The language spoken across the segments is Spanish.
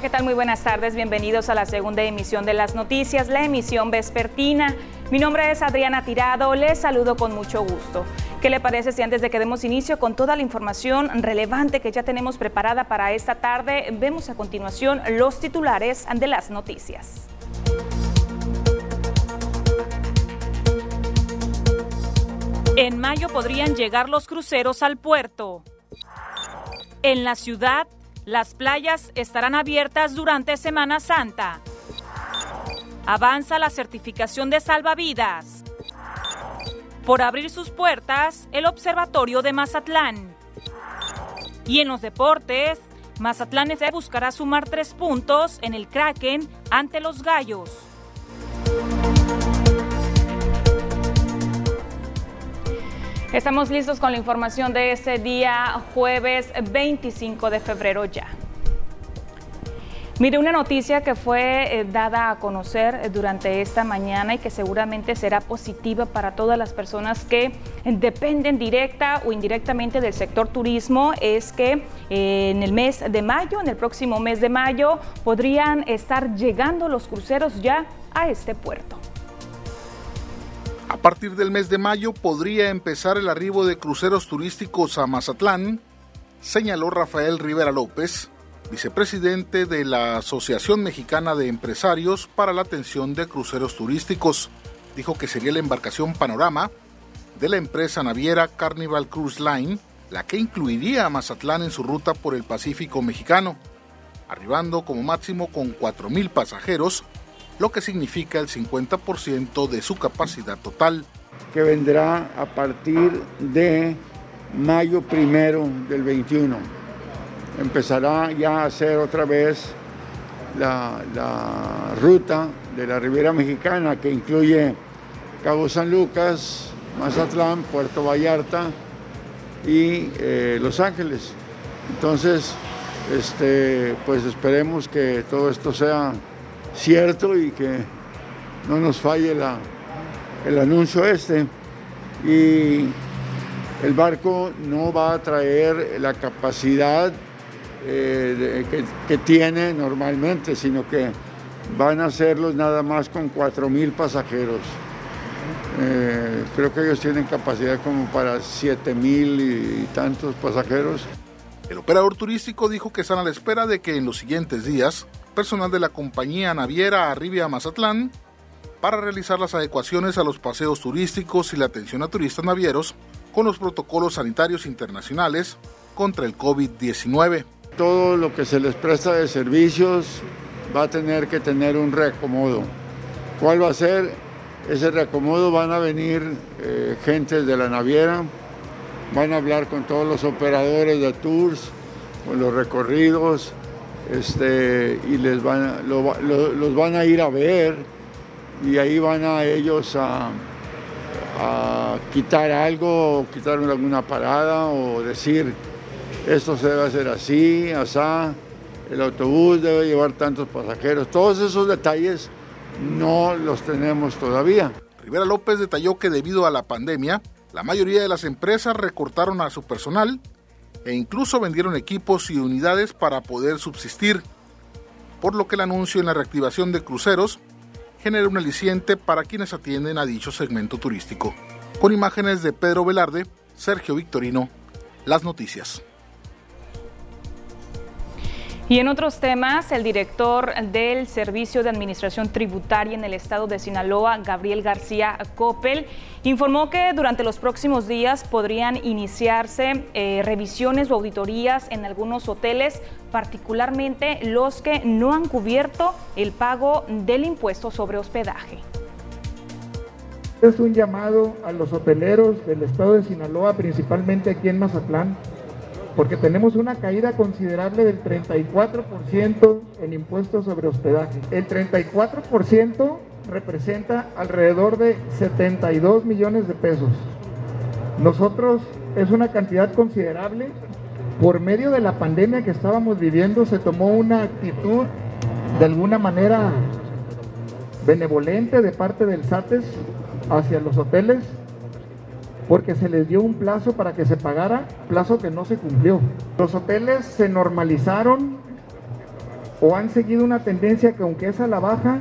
¿qué tal? Muy buenas tardes. Bienvenidos a la segunda emisión de las noticias, la emisión vespertina. Mi nombre es Adriana Tirado. Les saludo con mucho gusto. ¿Qué le parece si antes de que demos inicio con toda la información relevante que ya tenemos preparada para esta tarde, vemos a continuación los titulares de las noticias? En mayo podrían llegar los cruceros al puerto. En la ciudad, las playas estarán abiertas durante Semana Santa. Avanza la certificación de salvavidas. Por abrir sus puertas, el Observatorio de Mazatlán. Y en los deportes, Mazatlán FC buscará sumar tres puntos en el Kraken ante los Gallos. Estamos listos con la información de este día, jueves 25 de febrero ya. Mire, una noticia que fue eh, dada a conocer eh, durante esta mañana y que seguramente será positiva para todas las personas que dependen directa o indirectamente del sector turismo es que eh, en el mes de mayo, en el próximo mes de mayo, podrían estar llegando los cruceros ya a este puerto. A partir del mes de mayo podría empezar el arribo de cruceros turísticos a Mazatlán, señaló Rafael Rivera López, vicepresidente de la Asociación Mexicana de Empresarios para la Atención de Cruceros Turísticos. Dijo que sería la embarcación Panorama de la empresa naviera Carnival Cruise Line la que incluiría a Mazatlán en su ruta por el Pacífico mexicano, arribando como máximo con 4.000 pasajeros lo que significa el 50% de su capacidad total. Que vendrá a partir de mayo primero del 21. Empezará ya a hacer otra vez la, ruta de la Riviera Mexicana que incluye Cabo San Lucas, Mazatlán, Puerto Vallarta y eh, Los Ángeles. Entonces, este, pues esperemos que todo esto sea cierto y que no nos falle el anuncio este. Y el barco no va a traer la capacidad eh, que, tiene normalmente, sino que van a hacerlos nada más con 4.000 pasajeros. Eh, creo que ellos tienen capacidad como para 7.000 y tantos pasajeros. El operador turístico dijo que están a la espera de que en los siguientes días personal de la compañía naviera arribe a Mazatlán para realizar las adecuaciones a los paseos turísticos y la atención a turistas navieros con los protocolos sanitarios internacionales contra el COVID-19. Todo lo que se les presta de servicios va a tener que tener un reacomodo. ¿Cuál va a ser? Ese reacomodo van a venir eh, gentes de la naviera, van a hablar con todos los operadores de tours, con los recorridos, este, y les van, los van a ir a ver y ahí van a ellos a, quitar algo, o quitar alguna parada o decir esto se debe hacer así, asá, el autobús debe llevar tantos pasajeros. Todos esos detalles no los tenemos todavía. Rivera López detalló que debido a la pandemia, la mayoría de las empresas recortaron a su personal e incluso vendieron equipos y unidades para poder subsistir, por lo que el anuncio en la reactivación de cruceros genera un aliciente para quienes atienden a dicho segmento turístico. Con imágenes de Pedro Velarde, Sergio Victorino, las noticias. Y en otros temas, el director del Servicio de Administración Tributaria en el estado de Sinaloa, Gabriel García Coppel, informó que durante los próximos días podrían iniciarse eh, revisiones o auditorías en algunos hoteles, particularmente los que no han cubierto el pago del impuesto sobre hospedaje. Es un llamado a los hoteleros del estado de Sinaloa, principalmente aquí en Mazatlán, porque tenemos una caída considerable del 34% en impuestos sobre hospedaje. El 34% representa alrededor de 72 millones de pesos. Nosotros es una cantidad considerable. Por medio de la pandemia que estábamos viviendo se tomó una actitud de alguna manera benevolente de parte del SATES hacia los hoteles porque se les dio un plazo para que se pagara, plazo que no se cumplió. Los hoteles se normalizaron o han seguido una tendencia que aunque es a la baja,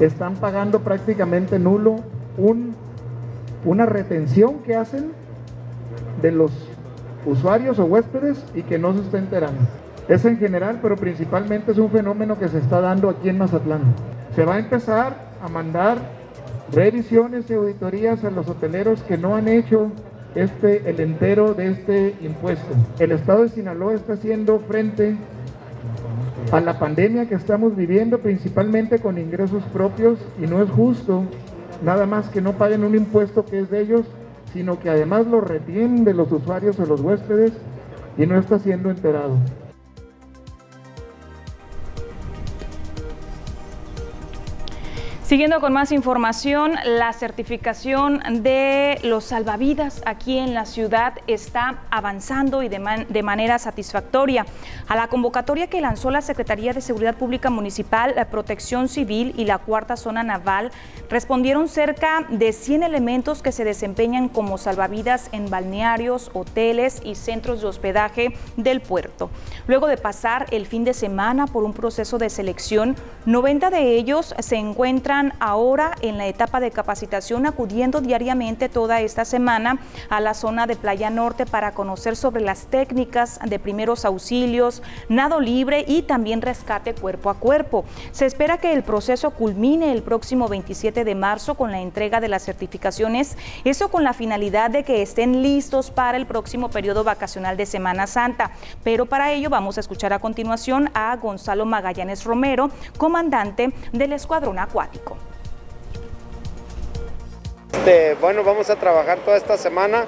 están pagando prácticamente nulo un, una retención que hacen de los usuarios o huéspedes y que no se está enterando. Es en general, pero principalmente es un fenómeno que se está dando aquí en Mazatlán. Se va a empezar a mandar revisiones y auditorías a los hoteleros que no han hecho este, el entero de este impuesto. El Estado de Sinaloa está haciendo frente a la pandemia que estamos viviendo principalmente con ingresos propios y no es justo nada más que no paguen un impuesto que es de ellos, sino que además lo retienen de los usuarios o los huéspedes y no está siendo enterado. Siguiendo con más información, la certificación de los salvavidas aquí en la ciudad está avanzando y de, manera satisfactoria. A la convocatoria que lanzó la Secretaría de Seguridad Pública Municipal, la Protección Civil y la Cuarta Zona Naval respondieron cerca de 100 elementos que se desempeñan como salvavidas en balnearios, hoteles y centros de hospedaje del puerto. Luego de pasar el fin de semana por un proceso de selección, 90 de ellos se encuentran ahora en la etapa de capacitación acudiendo diariamente toda esta semana a la zona de Playa Norte para conocer sobre las técnicas de primeros auxilios, nado libre y también rescate cuerpo a cuerpo. Se espera que el proceso culmine el próximo 27 de marzo con la entrega de las certificaciones, eso con la finalidad de que estén listos para el próximo periodo vacacional de Semana Santa. Pero para ello vamos a escuchar a continuación a Gonzalo Magallanes Romero, comandante del Escuadrón Acuático. Este, bueno, vamos a trabajar toda esta semana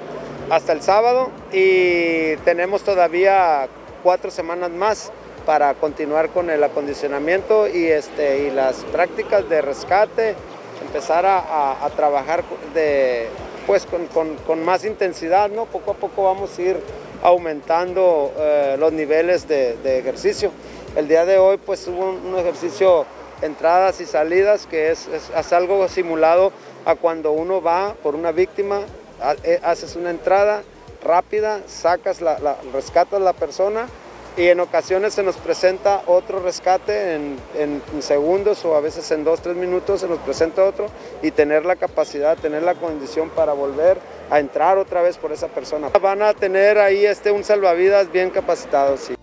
hasta el sábado y tenemos todavía cuatro semanas más para continuar con el acondicionamiento y, este, las prácticas de rescate, empezar a, trabajar de, pues, con, más intensidad, ¿no? Poco a poco vamos a ir aumentando eh, los niveles de, ejercicio. El día de hoy pues hubo un ejercicio entradas y salidas, que es, algo simulado a cuando uno va por una víctima, eh, haces una entrada rápida, sacas la, rescatas a la persona y en ocasiones se nos presenta otro rescate en, en, segundos o a veces en dos, tres minutos se nos presenta otro y tener la capacidad, tener la condición para volver a entrar otra vez por esa persona. Van a tener ahí este, un salvavidas bien capacitado, sí.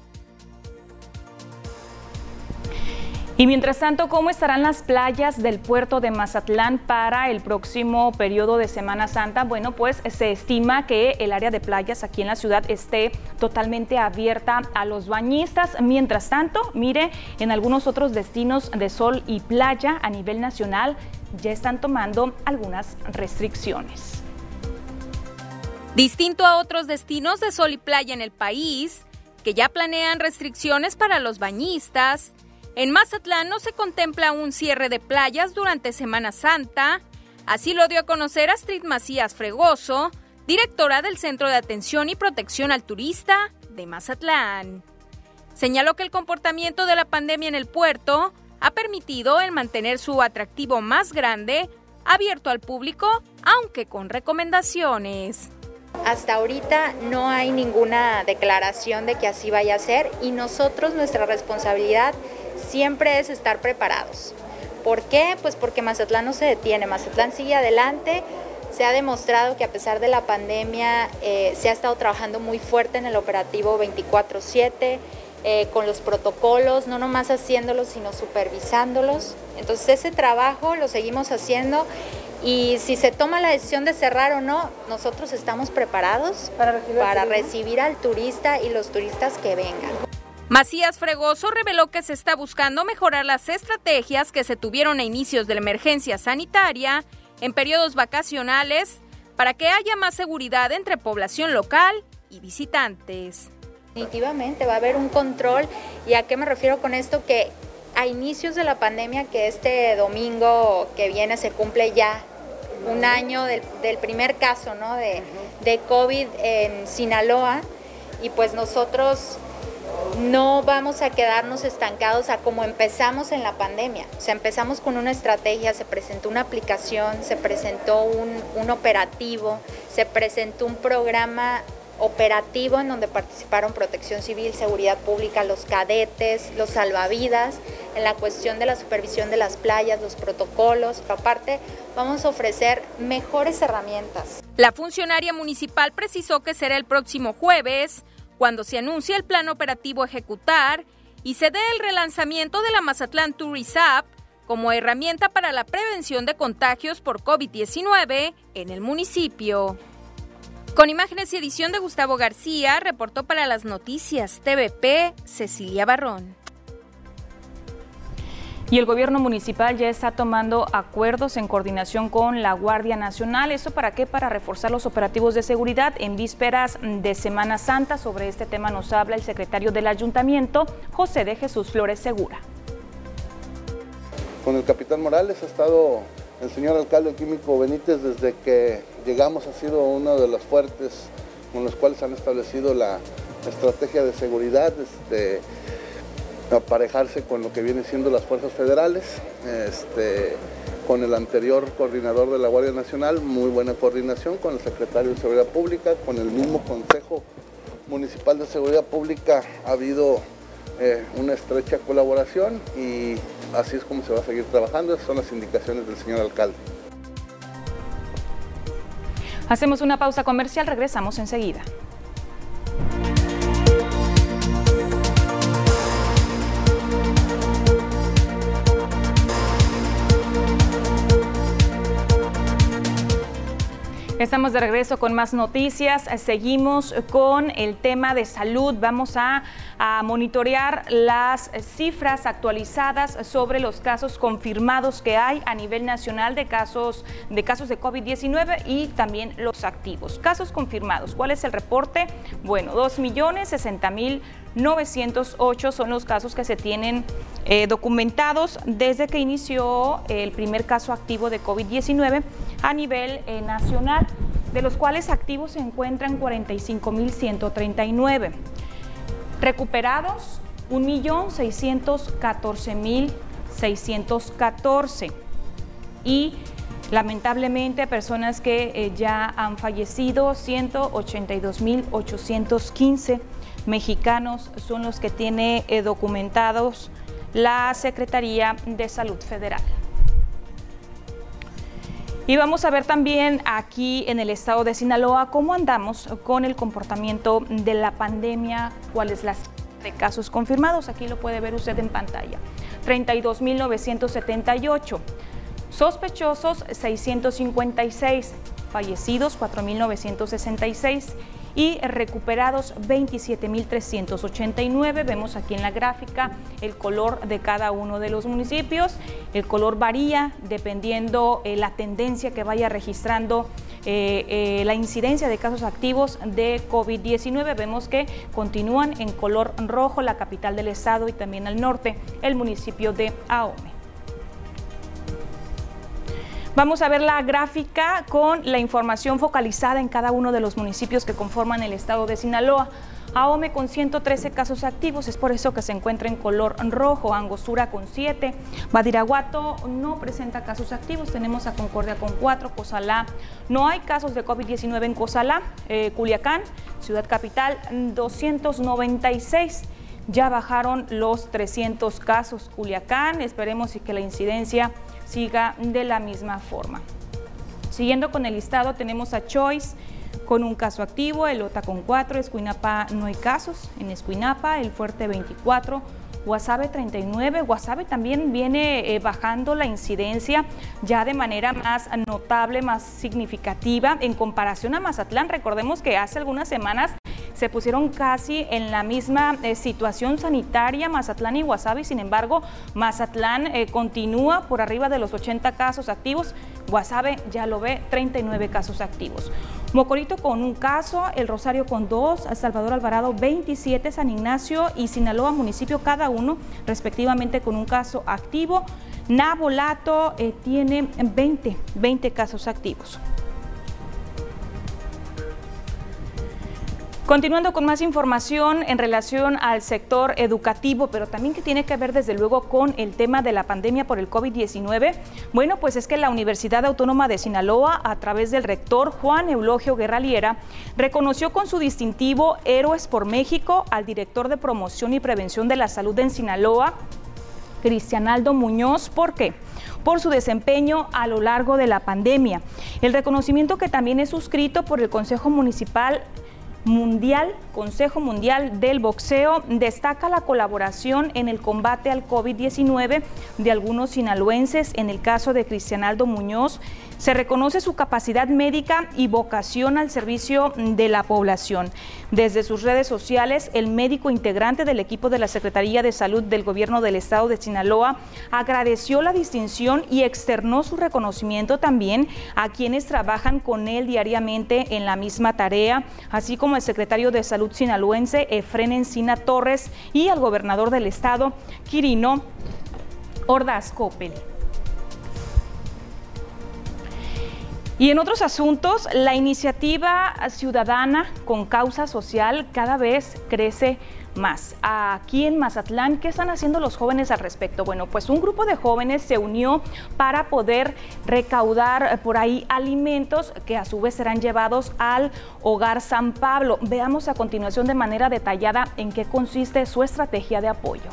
Y mientras tanto, ¿cómo estarán las playas del puerto de Mazatlán para el próximo periodo de Semana Santa? Bueno, pues se estima que el área de playas aquí en la ciudad esté totalmente abierta a los bañistas. Mientras tanto, mire, en algunos otros destinos de sol y playa a nivel nacional ya están tomando algunas restricciones. Distinto a otros destinos de sol y playa en el país, que ya planean restricciones para los bañistas, en Mazatlán no se contempla un cierre de playas durante Semana Santa, así lo dio a conocer Astrid Macías Fregoso, directora del Centro de Atención y Protección al Turista de Mazatlán. Señaló que el comportamiento de la pandemia en el puerto ha permitido el mantener su atractivo más grande abierto al público, aunque con recomendaciones. Hasta ahorita no hay ninguna declaración de que así vaya a ser y nosotros nuestra responsabilidad siempre es estar preparados. ¿Por qué? Pues porque Mazatlán no se detiene, Mazatlán sigue adelante. Se ha demostrado que a pesar de la pandemia eh, se ha estado trabajando muy fuerte en el operativo 24/7, eh, con los protocolos, no nomás haciéndolos, sino supervisándolos. Entonces ese trabajo lo seguimos haciendo y si se toma la decisión de cerrar o no, nosotros estamos preparados para recibir al turista y los turistas que vengan. Macías Fregoso reveló que se está buscando mejorar las estrategias que se tuvieron a inicios de la emergencia sanitaria en periodos vacacionales para que haya más seguridad entre población local y visitantes. Definitivamente va a haber un control y a qué me refiero con esto que a inicios de la pandemia que este domingo que viene se cumple ya un año del, primer caso ¿no? de, de COVID en Sinaloa y pues nosotros no vamos a quedarnos estancados a como empezamos en la pandemia. O sea, empezamos con una estrategia, se presentó una aplicación, se presentó un, operativo, se presentó un programa operativo en donde participaron Protección Civil, Seguridad Pública, los cadetes, los salvavidas, en la cuestión de la supervisión de las playas, los protocolos. aparte, vamos a ofrecer mejores herramientas. La funcionaria municipal precisó que será el próximo jueves cuando se anuncie el plan operativo ejecutar y se dé el relanzamiento de la Mazatlán Tourist App como herramienta para la prevención de contagios por COVID-19 en el municipio. Con imágenes y edición de Gustavo García, reportó para las noticias TVP Cecilia Barrón. Y el gobierno municipal ya está tomando acuerdos en coordinación con la Guardia Nacional. ¿Eso para qué? Para reforzar los operativos de seguridad en vísperas de Semana Santa. Sobre este tema nos habla el secretario del ayuntamiento, José de Jesús Flores Segura. Con el capitán Morales ha estado el señor alcalde químico Benítez desde que llegamos ha sido uno de los fuertes con los cuales han establecido la estrategia de seguridad, este, aparejarse con lo que viene siendo las fuerzas federales, este, con el anterior coordinador de la Guardia Nacional, muy buena coordinación, con el secretario de Seguridad Pública, con el mismo Consejo Municipal de Seguridad Pública ha habido eh, una estrecha colaboración y así es como se va a seguir trabajando, esas son las indicaciones del señor alcalde. Hacemos una pausa comercial, regresamos enseguida. Estamos de regreso con más noticias. Seguimos con el tema de salud. Vamos a, monitorear las cifras actualizadas sobre los casos confirmados que hay a nivel nacional de casos de casos de COVID-19 y también los activos. Casos confirmados. ¿Cuál es el reporte? Bueno, 2.060.908 son los casos que se tienen eh, documentados desde que inició el primer caso activo de COVID-19 a nivel eh, nacional, de los cuales activos se encuentran 45.139. Recuperados, 1.614.614. Y lamentablemente personas que eh, ya han fallecido, 182.815 mexicanos son los que tiene eh, documentados la Secretaría de Salud Federal. Y vamos a ver también aquí en el estado de Sinaloa cómo andamos con el comportamiento de la pandemia, cuáles las de casos confirmados. Aquí lo puede ver usted en pantalla. 32.978. Sospechosos 656. Fallecidos 4.966 y recuperados 27.389. Vemos aquí en la gráfica el color de cada uno de los municipios. El color varía dependiendo eh, la tendencia que vaya registrando eh, eh, la incidencia de casos activos de COVID-19. Vemos que continúan en color rojo la capital del estado y también al norte el municipio de Ahome. Vamos a ver la gráfica con la información focalizada en cada uno de los municipios que conforman el estado de Sinaloa. Ahome con 113 casos activos, es por eso que se encuentra en color rojo, Angostura con 7, Badiraguato no presenta casos activos, tenemos a Concordia con 4, Cozalá, no hay casos de COVID-19 en Cozalá, eh, Culiacán, Ciudad Capital 296 ya bajaron los 300 casos. Culiacán, esperemos que la incidencia siga de la misma forma. Siguiendo con el listado tenemos a Choice con un caso activo, el OTA con 4, Escuinapa no hay casos, en Escuinapa el Fuerte 24, Guasave 39, Guasave también viene eh, bajando la incidencia ya de manera más notable, más significativa en comparación a Mazatlán. Recordemos que hace algunas semanas se pusieron casi en la misma eh, situación sanitaria Mazatlán y Guasave, sin embargo, Mazatlán eh, continúa por arriba de los 80 casos activos, Guasave ya lo ve 39 casos activos. Mocorito con un caso, El Rosario con dos, Salvador Alvarado 27, San Ignacio y Sinaloa municipio cada uno respectivamente con un caso activo. Nabolato eh, tiene 20, 20 casos activos. Continuando con más información en relación al sector educativo, pero también que tiene que ver desde luego con el tema de la pandemia por el COVID-19. Bueno, pues es que la Universidad Autónoma de Sinaloa, a través del rector Juan Eulogio Guerraliera, reconoció con su distintivo Héroes por México al director de promoción y prevención de la salud en Sinaloa, Cristianaldo Muñoz. ¿Por qué? por su desempeño a lo largo de la pandemia. El reconocimiento que también es suscrito por el Consejo Municipal Mundial, Consejo Mundial del Boxeo, destaca la colaboración en el combate al COVID-19 de algunos sinaloenses, en el caso de Cristianaldo Muñoz, se reconoce su capacidad médica y vocación al servicio de la población. Desde sus redes sociales, el médico integrante del equipo de la Secretaría de Salud del Gobierno del Estado de Sinaloa agradeció la distinción y externó su reconocimiento también a quienes trabajan con él diariamente en la misma tarea, así como al secretario de Salud sinaloense Efren Encina Torres y al gobernador del Estado, Quirino Ordaz Coppel. Y en otros asuntos, la iniciativa ciudadana con causa social cada vez crece más. Aquí en Mazatlán, ¿qué están haciendo los jóvenes al respecto? Bueno, pues un grupo de jóvenes se unió para poder recaudar por ahí alimentos que a su vez serán llevados al Hogar San Pablo. Veamos a continuación de manera detallada en qué consiste su estrategia de apoyo.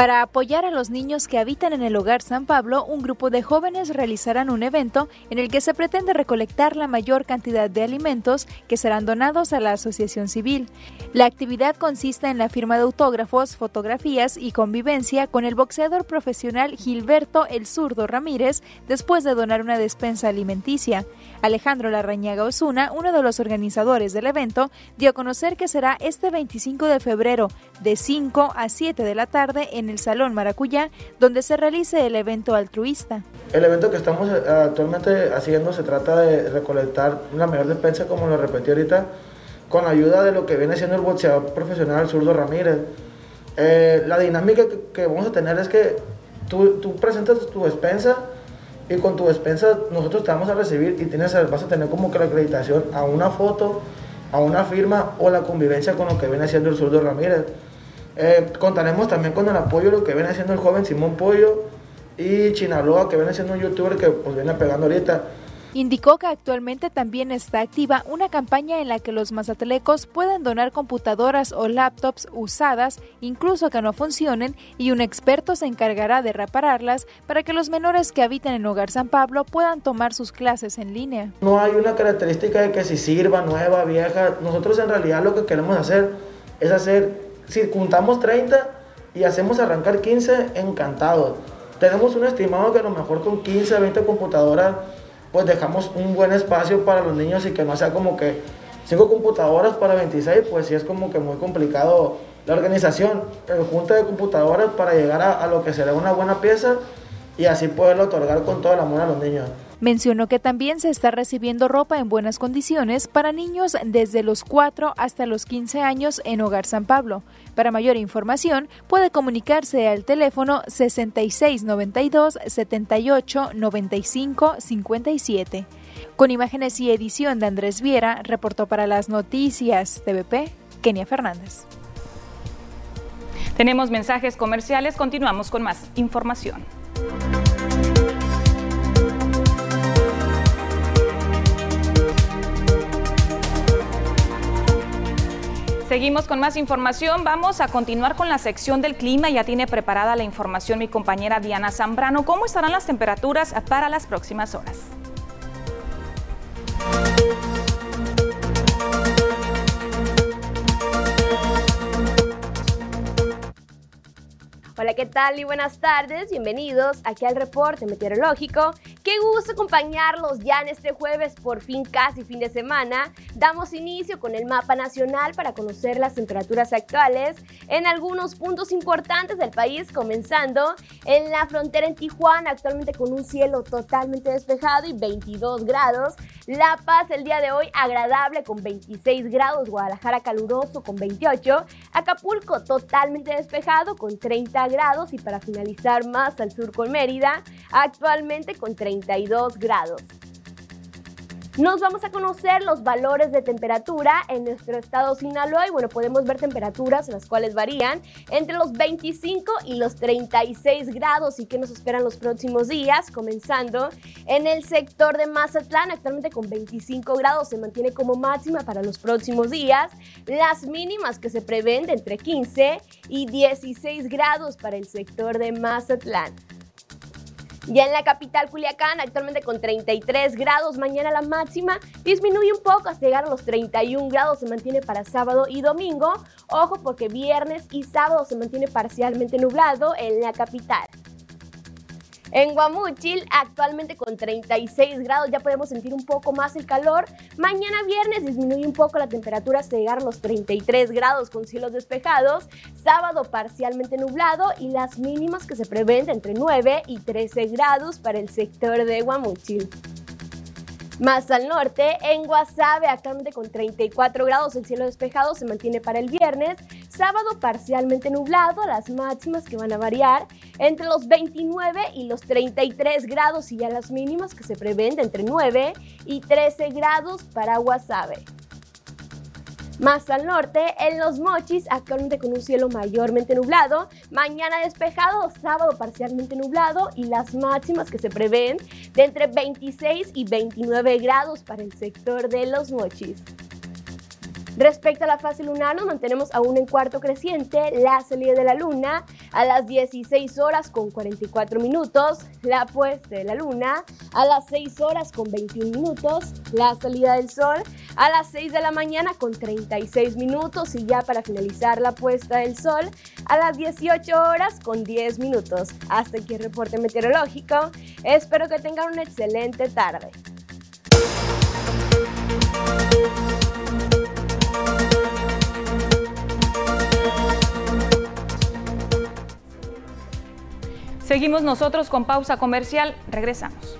Para apoyar a los niños que habitan en el hogar San Pablo, un grupo de jóvenes realizarán un evento en el que se pretende recolectar la mayor cantidad de alimentos que serán donados a la asociación civil. La actividad consiste en la firma de autógrafos, fotografías y convivencia con el boxeador profesional Gilberto El Zurdo Ramírez después de donar una despensa alimenticia. Alejandro Larrañaga Osuna, uno de los organizadores del evento, dio a conocer que será este 25 de febrero de 5 a 7 de la tarde en el Salón Maracuyá, donde se realice el evento altruista. El evento que estamos eh, actualmente haciendo se trata de recolectar una mayor despensa, como lo repetí ahorita, con la ayuda de lo que viene siendo el boxeador profesional Zurdo Ramírez. Eh, la dinámica que, vamos a tener es que tú, tú, presentas tu despensa y con tu despensa nosotros te vamos a recibir y tienes, vas a tener como que la acreditación a una foto, a una firma o la convivencia con lo que viene siendo el Zurdo Ramírez. Eh, contaremos también con el apoyo de lo que viene haciendo el joven Simón Pollo y Chinaloa, que viene siendo un youtuber que pues viene pegando ahorita. Indicó que actualmente también está activa una campaña en la que los mazatelecos pueden donar computadoras o laptops usadas, incluso que no funcionen, y un experto se encargará de repararlas para que los menores que habitan en Hogar San Pablo puedan tomar sus clases en línea. No hay una característica de que si sirva, nueva, vieja. Nosotros en realidad lo que queremos hacer es hacer si juntamos 30 y hacemos arrancar 15, encantado. Tenemos un estimado que a lo mejor con 15, 20 computadoras, pues dejamos un buen espacio para los niños y que no sea como que 5 computadoras para 26, pues sí es como que muy complicado la organización, el junta de computadoras para llegar a, a lo que será una buena pieza y así poderlo otorgar con todo el amor a los niños. Mencionó que también se está recibiendo ropa en buenas condiciones para niños desde los 4 hasta los 15 años en Hogar San Pablo. Para mayor información, puede comunicarse al teléfono 6692 78 95 57. Con imágenes y edición de Andrés Viera, reportó para las noticias TVP, Kenia Fernández. Tenemos mensajes comerciales, continuamos con más información. Seguimos con más información. Vamos a continuar con la sección del clima. Ya tiene preparada la información mi compañera Diana Zambrano. ¿Cómo estarán las temperaturas para las próximas horas? Hola, ¿qué tal y buenas tardes? Bienvenidos aquí al reporte meteorológico. Qué gusto acompañarlos ya en este jueves, por fin casi fin de semana. Damos inicio con el mapa nacional para conocer las temperaturas actuales en algunos puntos importantes del país, comenzando en la frontera en Tijuana, actualmente con un cielo totalmente despejado y 22 grados. La Paz el día de hoy agradable con 26 grados, Guadalajara caluroso con 28, Acapulco totalmente despejado con 30 grados grados y para finalizar más al sur con Mérida, actualmente con 32 grados. Nos vamos a conocer los valores de temperatura en nuestro estado Sinaloa y bueno, podemos ver temperaturas las cuales varían entre los 25 y los 36 grados y que nos esperan los próximos días, comenzando en el sector de Mazatlán, actualmente con 25 grados se mantiene como máxima para los próximos días, las mínimas que se prevén de entre 15 y 16 grados para el sector de Mazatlán. Ya en la capital Culiacán, actualmente con 33 grados, mañana la máxima disminuye un poco hasta llegar a los 31 grados, se mantiene para sábado y domingo. Ojo porque viernes y sábado se mantiene parcialmente nublado en la capital. En Guamuchil, actualmente con 36 grados, ya podemos sentir un poco más el calor. Mañana viernes disminuye un poco la temperatura hasta llegar a los 33 grados con cielos despejados. Sábado parcialmente nublado y las mínimas que se prevén entre 9 y 13 grados para el sector de Guamuchil. Más al norte, en Guasave, actualmente con 34 grados, el cielo despejado se mantiene para el viernes. Sábado parcialmente nublado, las máximas que van a variar entre los 29 y los 33 grados y ya las mínimas que se prevén de entre 9 y 13 grados para Guasave. Más al norte, en los Mochis, actualmente con un cielo mayormente nublado, mañana despejado, sábado parcialmente nublado y las máximas que se prevén de entre 26 y 29 grados para el sector de los Mochis. Respecto a la fase lunar, nos mantenemos aún en cuarto creciente, la salida de la luna a las 16 horas con 44 minutos, la puesta de la luna a las 6 horas con 21 minutos, la salida del sol a las 6 de la mañana con 36 minutos y ya para finalizar la puesta del sol a las 18 horas con 10 minutos. Hasta aquí el reporte meteorológico. Espero que tengan una excelente tarde. Seguimos nosotros con pausa comercial. Regresamos.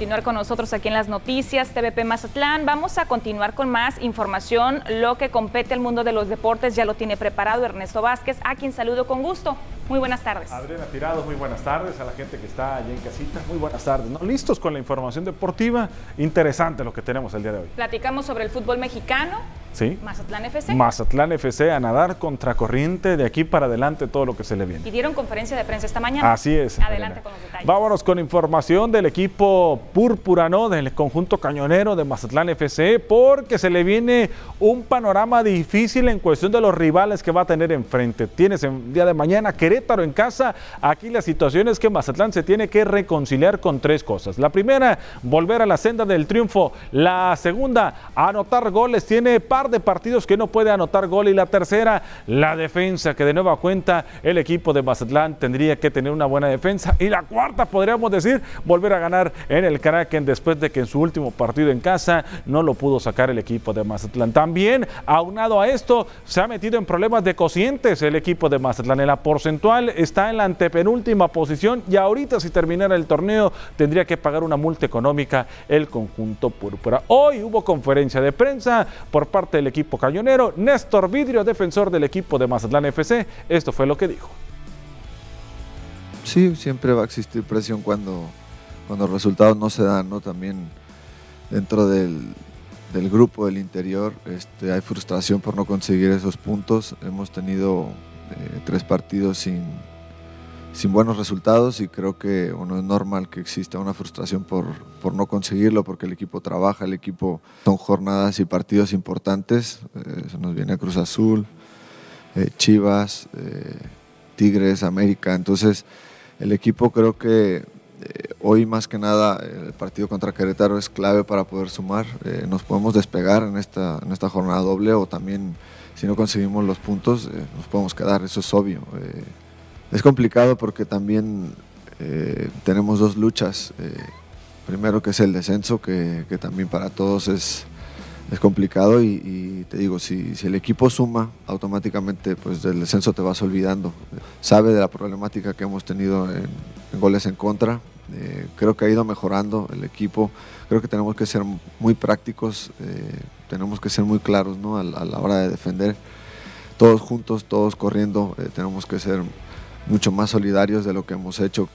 Continuar con nosotros aquí en las noticias TVP Mazatlán. Vamos a continuar con más información. Lo que compete al mundo de los deportes ya lo tiene preparado Ernesto Vázquez, a quien saludo con gusto. Muy buenas tardes. Adriana Tirado, muy buenas tardes. A la gente que está allá en casita, muy buenas tardes. ¿no? Listos con la información deportiva. Interesante lo que tenemos el día de hoy. Platicamos sobre el fútbol mexicano. Sí. Mazatlán FC. Mazatlán FC a nadar contra corriente de aquí para adelante todo lo que se le viene. Y dieron conferencia de prensa esta mañana. Así es. Adelante con los detalles. Vámonos con información del equipo púrpura, ¿no? Del conjunto cañonero de Mazatlán FC, porque se le viene un panorama difícil en cuestión de los rivales que va a tener enfrente. Tienes el día de mañana Querétaro en casa. Aquí la situación es que Mazatlán se tiene que reconciliar con tres cosas. La primera, volver a la senda del triunfo. La segunda, anotar goles. Tiene de partidos que no puede anotar gol. Y la tercera, la defensa, que de nueva cuenta el equipo de Mazatlán tendría que tener una buena defensa. Y la cuarta, podríamos decir, volver a ganar en el Kraken después de que en su último partido en casa no lo pudo sacar el equipo de Mazatlán. También, aunado a esto, se ha metido en problemas de cocientes el equipo de Mazatlán. En la porcentual está en la antepenúltima posición y ahorita si terminara el torneo tendría que pagar una multa económica el conjunto púrpura. Hoy hubo conferencia de prensa por parte del equipo cañonero. Néstor Vidrio, defensor del equipo de Mazatlán FC, esto fue lo que dijo. Sí, siempre va a existir presión cuando, cuando los resultados no se dan, ¿no? También dentro del, del grupo del interior este, hay frustración por no conseguir esos puntos. Hemos tenido eh, tres partidos sin, sin buenos resultados y creo que uno es normal que exista una frustración por, por no conseguirlo porque el equipo trabaja, el equipo son jornadas y partidos importantes. Eh, se nos viene Cruz Azul, eh, Chivas, eh, Tigres, América. Entonces el equipo creo que eh, hoy más que nada el partido contra Querétaro es clave para poder sumar. Nos podemos despegar en esta, en esta jornada doble o también si no conseguimos los puntos nos podemos quedar, eso es obvio. Es complicado porque también eh, tenemos dos luchas. eh, primero que es el descenso, que, también para todos es, es complicado y, te digo, si, el equipo suma, automáticamente pues del descenso te vas olvidando. Sabe de la problemática que hemos tenido en, goles en contra, Eh, creo que ha ido mejorando el equipo. Creo que tenemos que ser muy prácticos, tenemos que ser muy claros ¿no? a, la hora de defender. Todos juntos, todos corriendo, tenemos que ser mucho más solidarios de lo que hemos hecho.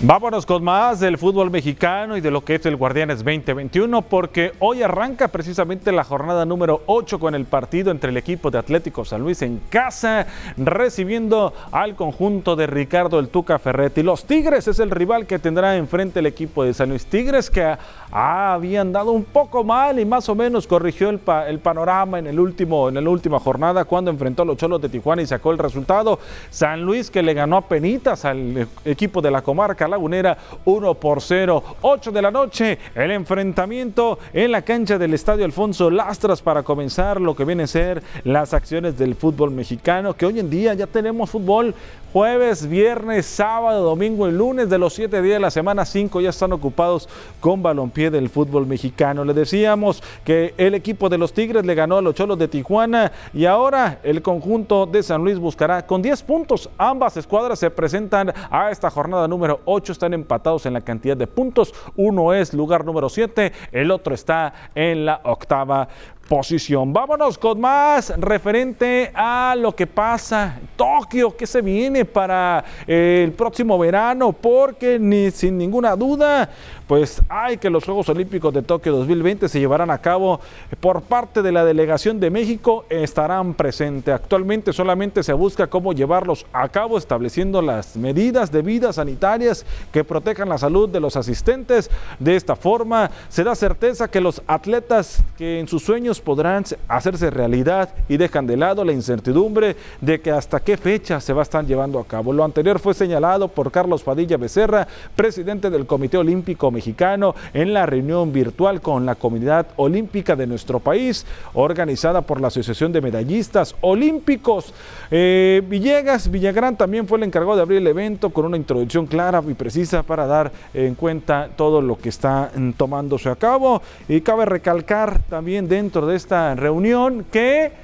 Vámonos con más del fútbol mexicano y de lo que es el Guardianes 2021 porque hoy arranca precisamente la jornada número 8 con el partido entre el equipo de Atlético San Luis en casa recibiendo al conjunto de Ricardo El Tuca Ferretti. Los Tigres es el rival que tendrá enfrente el equipo de San Luis Tigres que habían dado un poco mal y más o menos corrigió el panorama en, el último, en la última jornada cuando enfrentó a los Cholos de Tijuana y sacó el resultado. San Luis que le ganó a penitas al equipo de la comarca Lagunera 1 por 0. 8 de la noche, el enfrentamiento en la cancha del Estadio Alfonso Lastras para comenzar lo que viene a ser las acciones del fútbol mexicano, que hoy en día ya tenemos fútbol jueves, viernes, sábado, domingo y lunes de los 7 días de la semana, 5 ya están ocupados con balompié del fútbol mexicano. Le decíamos que el equipo de los Tigres le ganó a los Cholos de Tijuana y ahora el conjunto de San Luis buscará con 10 puntos. Ambas escuadras se presentan a esta jornada número 8 están empatados en la cantidad de puntos. Uno es lugar número 7, el otro está en la octava posición. Vámonos con más referente a lo que pasa en Tokio, que se viene para el próximo verano, porque ni sin ninguna duda, pues hay que los Juegos Olímpicos de Tokio 2020 se llevarán a cabo por parte de la delegación de México, estarán presentes. Actualmente solamente se busca cómo llevarlos a cabo, estableciendo las medidas debidas sanitarias que protejan la salud de los asistentes. De esta forma, se da certeza que los atletas que en sus sueños podrán hacerse realidad y dejan de lado la incertidumbre de que hasta qué fecha se va a estar llevando a cabo. Lo anterior fue señalado por Carlos Padilla Becerra, presidente del Comité Olímpico Mexicano, en la reunión virtual con la comunidad olímpica de nuestro país, organizada por la Asociación de Medallistas Olímpicos. Eh, Villegas, Villagrán también fue el encargado de abrir el evento con una introducción clara y precisa para dar en cuenta todo lo que está tomándose a cabo. Y cabe recalcar también dentro de esta reunión que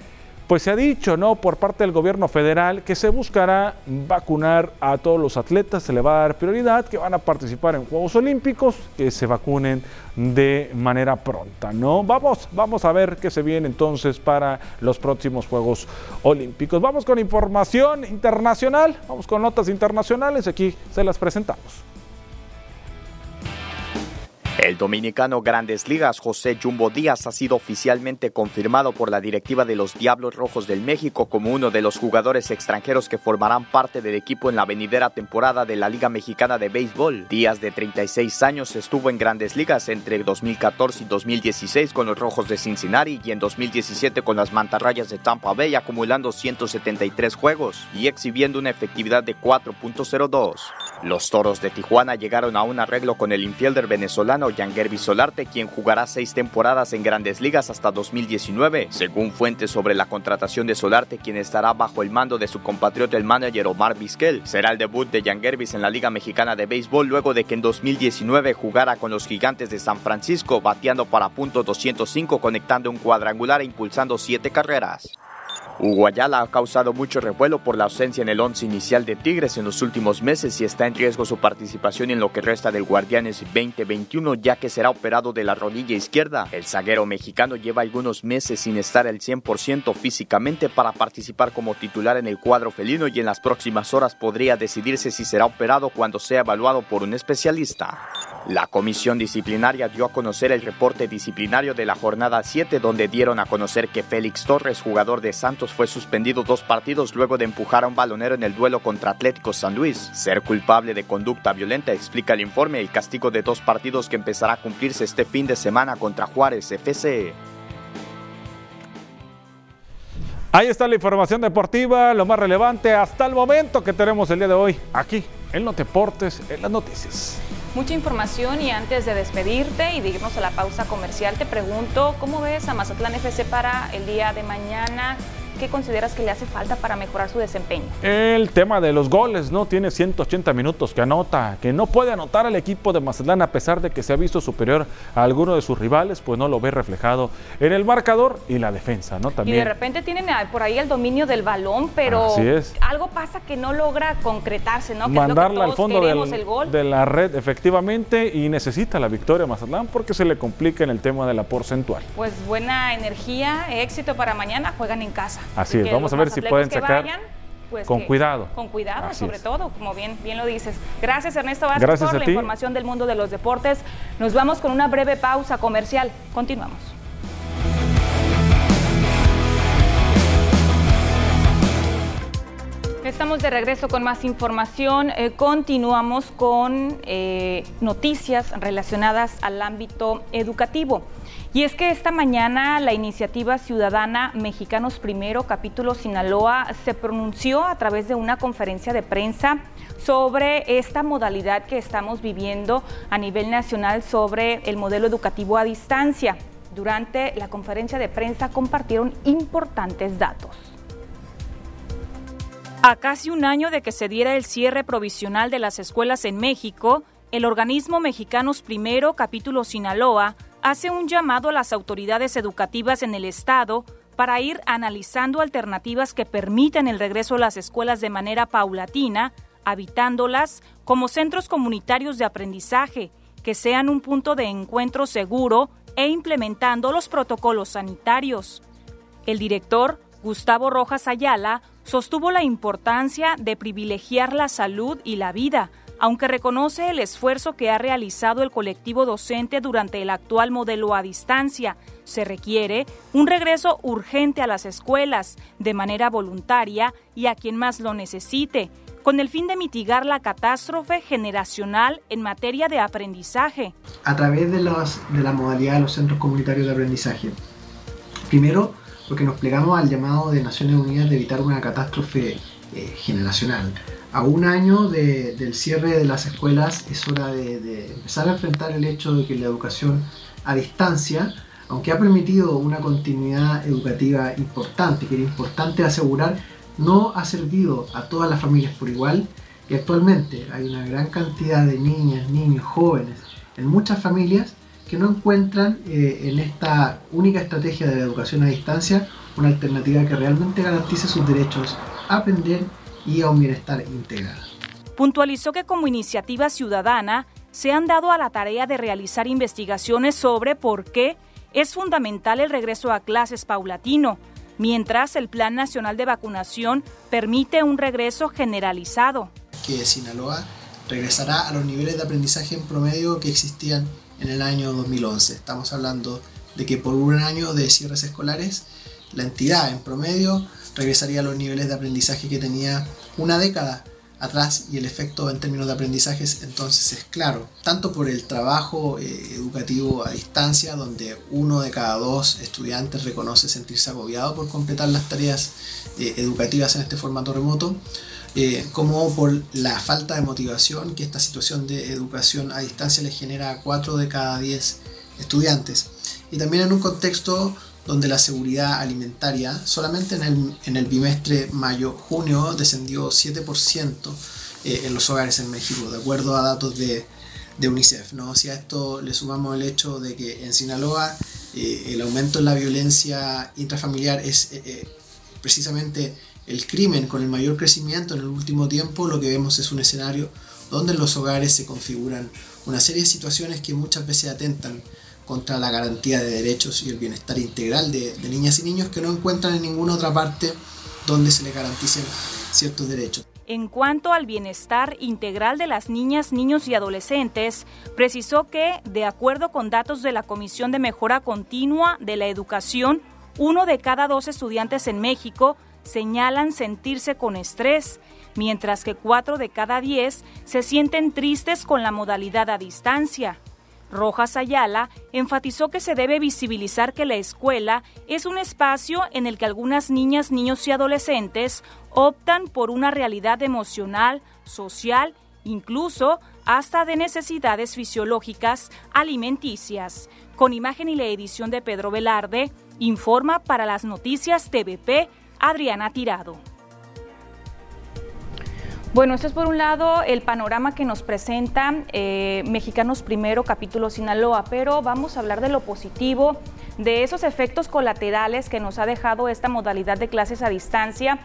pues se ha dicho, ¿no? Por parte del gobierno federal que se buscará vacunar a todos los atletas, se le va a dar prioridad, que van a participar en Juegos Olímpicos, que se vacunen de manera pronta, ¿no? Vamos, vamos a ver qué se viene entonces para los próximos Juegos Olímpicos. Vamos con información internacional, vamos con notas internacionales, aquí se las presentamos. El dominicano Grandes Ligas José Jumbo Díaz ha sido oficialmente confirmado por la directiva de los Diablos Rojos del México como uno de los jugadores extranjeros que formarán parte del equipo en la venidera temporada de la Liga Mexicana de Béisbol. Díaz de 36 años estuvo en Grandes Ligas entre 2014 y 2016 con los Rojos de Cincinnati y en 2017 con las Mantarrayas de Tampa Bay acumulando 173 juegos y exhibiendo una efectividad de 4.02. Los Toros de Tijuana llegaron a un arreglo con el infielder venezolano Yangervi Solarte, quien jugará seis temporadas en grandes ligas hasta 2019. Según fuentes sobre la contratación de Solarte, quien estará bajo el mando de su compatriota el manager Omar Vizquel, será el debut de Yangervis en la Liga Mexicana de Béisbol luego de que en 2019 jugara con los Gigantes de San Francisco, bateando para punto 205, conectando un cuadrangular e impulsando siete carreras. Hugo Ayala ha causado mucho revuelo por la ausencia en el once inicial de Tigres en los últimos meses y está en riesgo su participación en lo que resta del Guardianes 2021 ya que será operado de la rodilla izquierda. El zaguero mexicano lleva algunos meses sin estar al 100% físicamente para participar como titular en el cuadro felino y en las próximas horas podría decidirse si será operado cuando sea evaluado por un especialista. La comisión disciplinaria dio a conocer el reporte disciplinario de la jornada 7 donde dieron a conocer que Félix Torres, jugador de Santos, fue suspendido dos partidos luego de empujar a un balonero en el duelo contra Atlético San Luis. Ser culpable de conducta violenta explica el informe el castigo de dos partidos que empezará a cumplirse este fin de semana contra Juárez FC. Ahí está la información deportiva, lo más relevante hasta el momento que tenemos el día de hoy aquí en Noteportes, en las noticias. Mucha información y antes de despedirte y de irnos a la pausa comercial, te pregunto, ¿cómo ves a Mazatlán FC para el día de mañana? ¿Qué consideras que le hace falta para mejorar su desempeño? El tema de los goles, ¿no? Tiene 180 minutos que anota, que no puede anotar al equipo de Mazatlán a pesar de que se ha visto superior a alguno de sus rivales, pues no lo ve reflejado en el marcador y la defensa, ¿no? También. Y de repente tienen por ahí el dominio del balón, pero algo pasa que no logra concretarse, ¿no? Que Mandarla al fondo de la red, efectivamente, y necesita la victoria Mazatlán porque se le complica en el tema de la porcentual. Pues buena energía, éxito para mañana, juegan en casa. Así es, vamos a ver si pueden sacar. Pues con cuidado. Con cuidado, sobre todo, como bien, bien lo dices. Gracias, Ernesto Vázquez, por la información del mundo de los deportes. Nos vamos con una breve pausa comercial. Continuamos. Estamos de regreso con más información. Eh, continuamos con eh, noticias relacionadas al ámbito educativo. Y es que esta mañana la iniciativa ciudadana Mexicanos Primero, capítulo Sinaloa, se pronunció a través de una conferencia de prensa sobre esta modalidad que estamos viviendo a nivel nacional sobre el modelo educativo a distancia. Durante la conferencia de prensa compartieron importantes datos. A casi un año de que se diera el cierre provisional de las escuelas en México, el organismo Mexicanos Primero, capítulo Sinaloa, hace un llamado a las autoridades educativas en el Estado para ir analizando alternativas que permitan el regreso a las escuelas de manera paulatina, habitándolas como centros comunitarios de aprendizaje, que sean un punto de encuentro seguro e implementando los protocolos sanitarios. El director, Gustavo Rojas Ayala, sostuvo la importancia de privilegiar la salud y la vida, aunque reconoce el esfuerzo que ha realizado el colectivo docente durante el actual modelo a distancia. Se requiere un regreso urgente a las escuelas, de manera voluntaria y a quien más lo necesite, con el fin de mitigar la catástrofe generacional en materia de aprendizaje. A través de, la modalidad de los centros comunitarios de aprendizaje. Primero, porque nos plegamos al llamado de Naciones Unidas de evitar una catástrofe eh, generacional. A un año del cierre de las escuelas es hora de, empezar a enfrentar el hecho de que la educación a distancia, aunque ha permitido una continuidad educativa importante, que era importante asegurar, no ha servido a todas las familias por igual y actualmente hay una gran cantidad de niñas, niños, jóvenes en muchas familias que no encuentran eh, en esta única estrategia de educación a distancia una alternativa que realmente garantice sus derechos a aprender y a un bienestar integral. Puntualizó que como iniciativa ciudadana se han dado a la tarea de realizar investigaciones sobre por qué es fundamental el regreso a clases paulatino, mientras el Plan Nacional de Vacunación permite un regreso generalizado. Que Sinaloa regresará a los niveles de aprendizaje en promedio que existían en el año 2011. Estamos hablando de que por un año de cierres escolares, la entidad en promedio regresaría a los niveles de aprendizaje que tenía una década atrás y el efecto en términos de aprendizajes entonces es claro, tanto por el trabajo eh, educativo a distancia, donde uno de cada dos estudiantes reconoce sentirse agobiado por completar las tareas eh, educativas en este formato remoto, eh, como por la falta de motivación que esta situación de educación a distancia le genera a 4 de cada 10 estudiantes. Y también en un contexto donde la seguridad alimentaria solamente en el, en el bimestre mayo-junio descendió 7% eh, en los hogares en México, de acuerdo a datos de, de UNICEF. ¿no? Si a esto le sumamos el hecho de que en Sinaloa eh, el aumento en la violencia intrafamiliar es precisamente el crimen con el mayor crecimiento en el último tiempo, lo que vemos es un escenario donde en los hogares se configuran una serie de situaciones que muchas veces atentan contra la garantía de derechos y el bienestar integral de, niñas y niños que no encuentran en ninguna otra parte donde se les garanticen ciertos derechos. En cuanto al bienestar integral de las niñas, niños y adolescentes, precisó que, de acuerdo con datos de la Comisión de Mejora Continua de la Educación, uno de cada dos estudiantes en México señalan sentirse con estrés, mientras que 4 de cada 10 se sienten tristes con la modalidad a distancia. Rojas Ayala enfatizó que se debe visibilizar que la escuela es un espacio en el que algunas niñas, niños y adolescentes optan por una realidad emocional, social, incluso hasta de necesidades fisiológicas alimenticias. Con imagen y la edición de Pedro Velarde, informa para las noticias TVP Adriana Tirado. Bueno, esto es por un lado el panorama que nos presenta eh, Mexicanos Primero, capítulo Sinaloa, pero vamos a hablar de lo positivo, de esos efectos colaterales que nos ha dejado esta modalidad de clases a distancia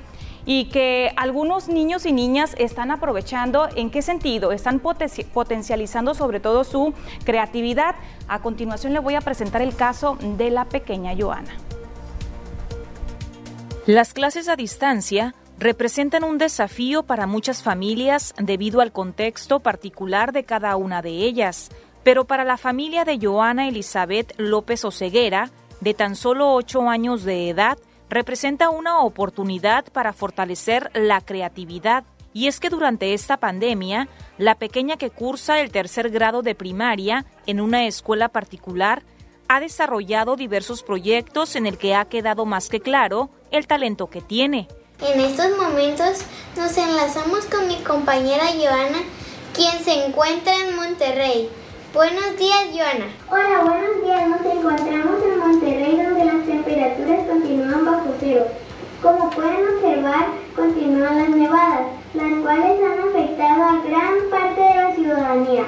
y que algunos niños y niñas están aprovechando. ¿En qué sentido? Están potencializando sobre todo su creatividad. A continuación le voy a presentar el caso de la pequeña Joana. Las clases a distancia representan un desafío para muchas familias debido al contexto particular de cada una de ellas, pero para la familia de Joana Elizabeth López Oceguera, de tan solo ocho años de edad, representa una oportunidad para fortalecer la creatividad. Y es que durante esta pandemia, la pequeña que cursa el tercer grado de primaria en una escuela particular ha desarrollado diversos proyectos en el que ha quedado más que claro el talento que tiene. En estos momentos nos enlazamos con mi compañera Joana, quien se encuentra en Monterrey. Buenos días, Joana. Hola, buenos días. Nos encontramos en Monterrey donde las temperaturas continúan bajo cero. Como pueden observar, continúan las nevadas, las cuales han afectado a gran parte de la ciudadanía.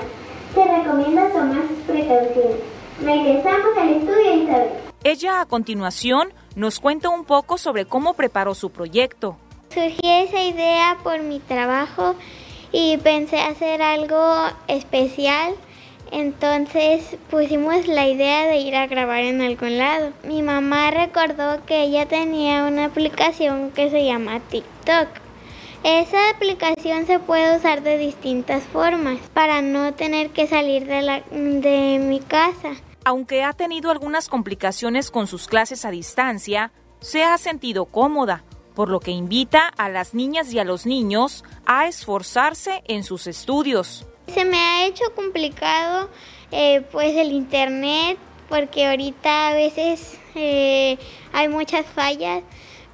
Se recomienda tomar sus precauciones. Regresamos al estudio, Isabel. Ella a continuación nos cuenta un poco sobre cómo preparó su proyecto. Surgió esa idea por mi trabajo y pensé hacer algo especial. Entonces pusimos la idea de ir a grabar en algún lado. Mi mamá recordó que ella tenía una aplicación que se llama TikTok. Esa aplicación se puede usar de distintas formas para no tener que salir de, la, de mi casa aunque ha tenido algunas complicaciones con sus clases a distancia, se ha sentido cómoda, por lo que invita a las niñas y a los niños a esforzarse en sus estudios. Se me ha hecho complicado eh, pues el internet porque ahorita a veces eh, hay muchas fallas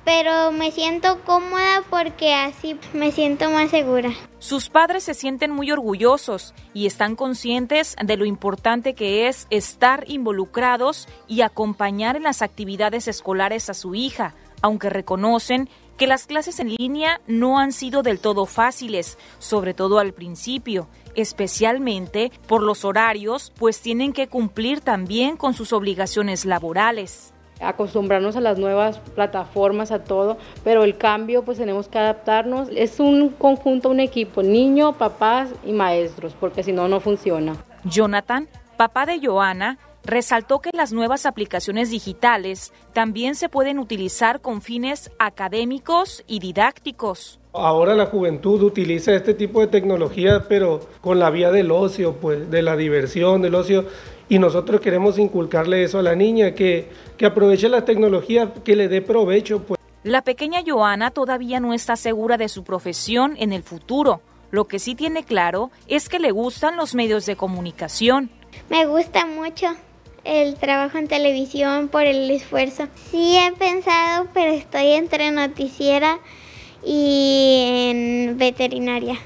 pero me siento cómoda porque así me siento más segura. Sus padres se sienten muy orgullosos y están conscientes de lo importante que es estar involucrados y acompañar en las actividades escolares a su hija, aunque reconocen que las clases en línea no han sido del todo fáciles, sobre todo al principio, especialmente por los horarios, pues tienen que cumplir también con sus obligaciones laborales acostumbrarnos a las nuevas plataformas, a todo, pero el cambio pues tenemos que adaptarnos. Es un conjunto, un equipo, niño, papás y maestros, porque si no, no funciona. Jonathan, papá de Joana, resaltó que las nuevas aplicaciones digitales también se pueden utilizar con fines académicos y didácticos. Ahora la juventud utiliza este tipo de tecnología, pero con la vía del ocio, pues, de la diversión, del ocio y nosotros queremos inculcarle eso a la niña, que, que aproveche la tecnología, que le dé provecho. Pues. La pequeña Joana todavía no está segura de su profesión en el futuro. Lo que sí tiene claro es que le gustan los medios de comunicación. Me gusta mucho el trabajo en televisión por el esfuerzo. Sí he pensado, pero estoy entre noticiera y en veterinaria.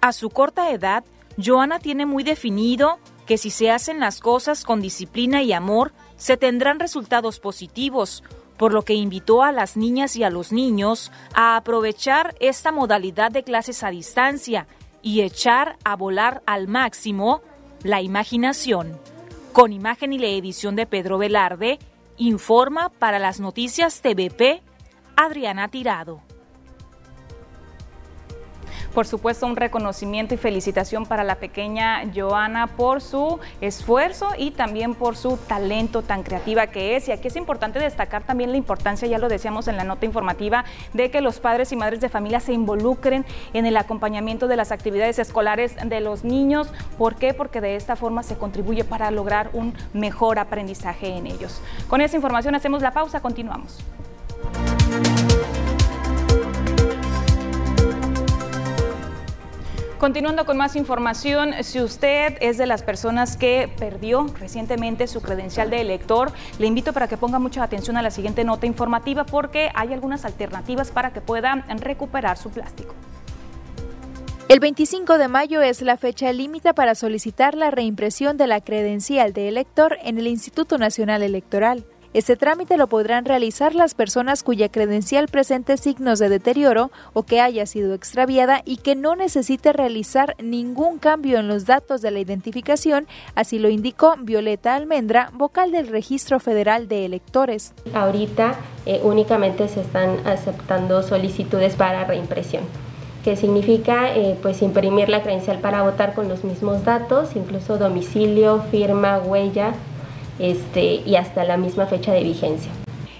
A su corta edad, Joana tiene muy definido que si se hacen las cosas con disciplina y amor, se tendrán resultados positivos, por lo que invitó a las niñas y a los niños a aprovechar esta modalidad de clases a distancia y echar a volar al máximo la imaginación. Con imagen y la edición de Pedro Velarde, informa para las noticias TVP Adriana Tirado. Por supuesto, un reconocimiento y felicitación para la pequeña Joana por su esfuerzo y también por su talento tan creativa que es. Y aquí es importante destacar también la importancia, ya lo decíamos en la nota informativa, de que los padres y madres de familia se involucren en el acompañamiento de las actividades escolares de los niños. ¿Por qué? Porque de esta forma se contribuye para lograr un mejor aprendizaje en ellos. Con esa información hacemos la pausa, continuamos. Continuando con más información, si usted es de las personas que perdió recientemente su credencial de elector, le invito para que ponga mucha atención a la siguiente nota informativa porque hay algunas alternativas para que pueda recuperar su plástico. El 25 de mayo es la fecha límite para solicitar la reimpresión de la credencial de elector en el Instituto Nacional Electoral. Este trámite lo podrán realizar las personas cuya credencial presente signos de deterioro o que haya sido extraviada y que no necesite realizar ningún cambio en los datos de la identificación, así lo indicó Violeta Almendra, vocal del Registro Federal de Electores. Ahorita eh, únicamente se están aceptando solicitudes para reimpresión que significa eh, pues imprimir la credencial para votar con los mismos datos, incluso domicilio, firma, huella este, y hasta la misma fecha de vigencia.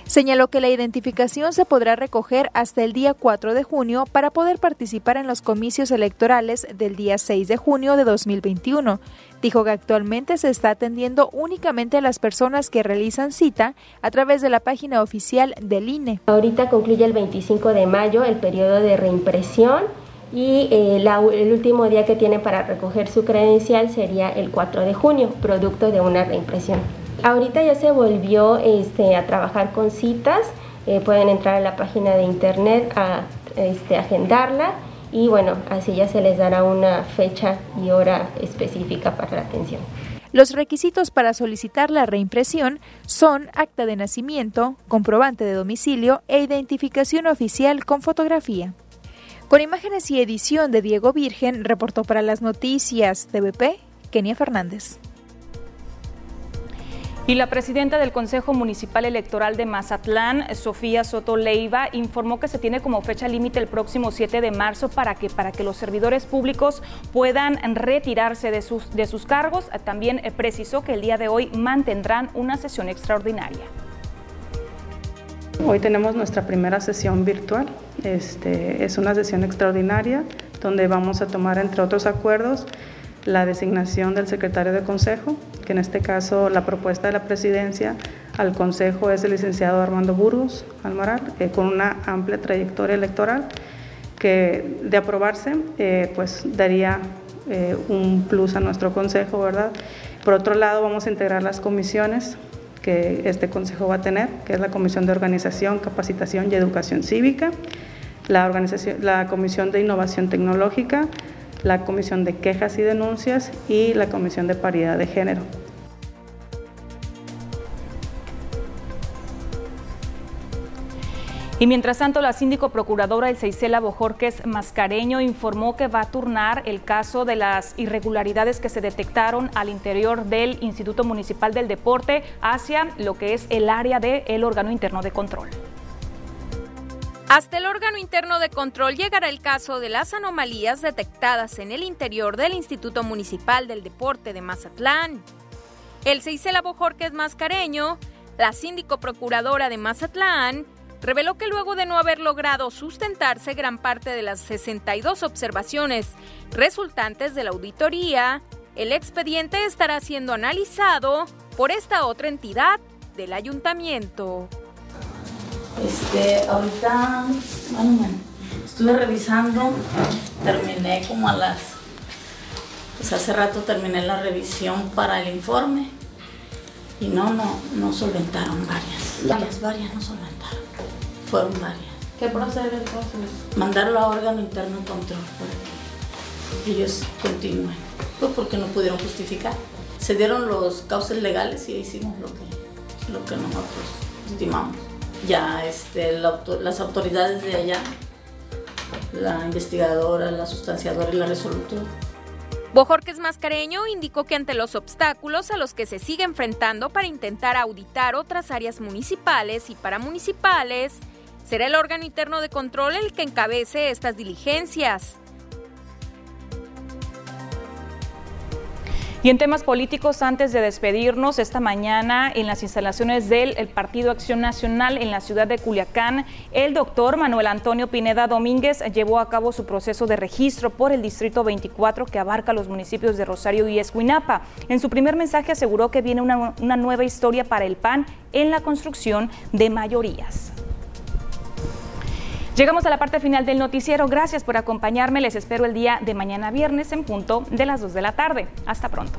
Señaló que la identificación se podrá recoger hasta el día 4 de junio para poder participar en los comicios electorales del día 6 de junio de 2021. Dijo que actualmente se está atendiendo únicamente a las personas que realizan cita a través de la página oficial del INE. Ahorita concluye el 25 de mayo el periodo de reimpresión y eh, el último día que tiene para recoger su credencial sería el 4 de junio, producto de una reimpresión. Ahorita ya se volvió este, a trabajar con citas, eh, pueden entrar a la página de internet a este, agendarla y bueno, así ya se les dará una fecha y hora específica para la atención. Los requisitos para solicitar la reimpresión son acta de nacimiento, comprobante de domicilio e identificación oficial con fotografía. Con imágenes y edición de Diego Virgen, reportó para las noticias TVP, Kenia Fernández. Y la presidenta del Consejo Municipal Electoral de Mazatlán, Sofía Soto Leiva, informó que se tiene como fecha límite el próximo 7 de marzo para que, para que los servidores públicos puedan retirarse de sus, de sus cargos. También precisó que el día de hoy mantendrán una sesión extraordinaria. Hoy tenemos nuestra primera sesión virtual. Este, es una sesión extraordinaria donde vamos a tomar, entre otros acuerdos, la designación del secretario de consejo, que en este caso la propuesta de la presidencia al consejo es el licenciado Armando Burgos Almaral, eh, con una amplia trayectoria electoral que de aprobarse eh, pues daría eh, un plus a nuestro consejo, ¿verdad? Por otro lado, vamos a integrar las comisiones que este consejo va a tener, que es la Comisión de Organización, Capacitación y Educación Cívica, la, organización, la Comisión de Innovación Tecnológica, la Comisión de Quejas y Denuncias y la Comisión de Paridad de Género. Y mientras tanto, la síndico procuradora Elseisela Bojorques Mascareño informó que va a turnar el caso de las irregularidades que se detectaron al interior del Instituto Municipal del Deporte hacia lo que es el área del órgano interno de control. Hasta el órgano interno de control llegará el caso de las anomalías detectadas en el interior del Instituto Municipal del Deporte de Mazatlán. El Seisela Bojorques Mascareño, la síndico procuradora de Mazatlán, reveló que luego de no haber logrado sustentarse gran parte de las 62 observaciones resultantes de la auditoría, el expediente estará siendo analizado por esta otra entidad del ayuntamiento. Este, ahorita, bueno, estuve revisando, terminé como a las, pues hace rato terminé la revisión para el informe. Y no, no, no solventaron varias, varias, varias no solventaron, fueron varias. ¿Qué procede entonces? Mandarlo a órgano interno control para que ellos continúen, pues porque no pudieron justificar. Se dieron los cauces legales y hicimos lo que, lo que nosotros estimamos ya este, las autoridades de allá, la investigadora, la sustanciadora y la resolutora. Bojorques Mascareño indicó que ante los obstáculos a los que se sigue enfrentando para intentar auditar otras áreas municipales y paramunicipales, será el órgano interno de control el que encabece estas diligencias. Y en temas políticos, antes de despedirnos, esta mañana en las instalaciones del Partido Acción Nacional en la ciudad de Culiacán, el doctor Manuel Antonio Pineda Domínguez llevó a cabo su proceso de registro por el Distrito 24 que abarca los municipios de Rosario y Escuinapa. En su primer mensaje aseguró que viene una, una nueva historia para el PAN en la construcción de mayorías. Llegamos a la parte final del noticiero. Gracias por acompañarme. Les espero el día de mañana viernes en punto de las 2 de la tarde. Hasta pronto.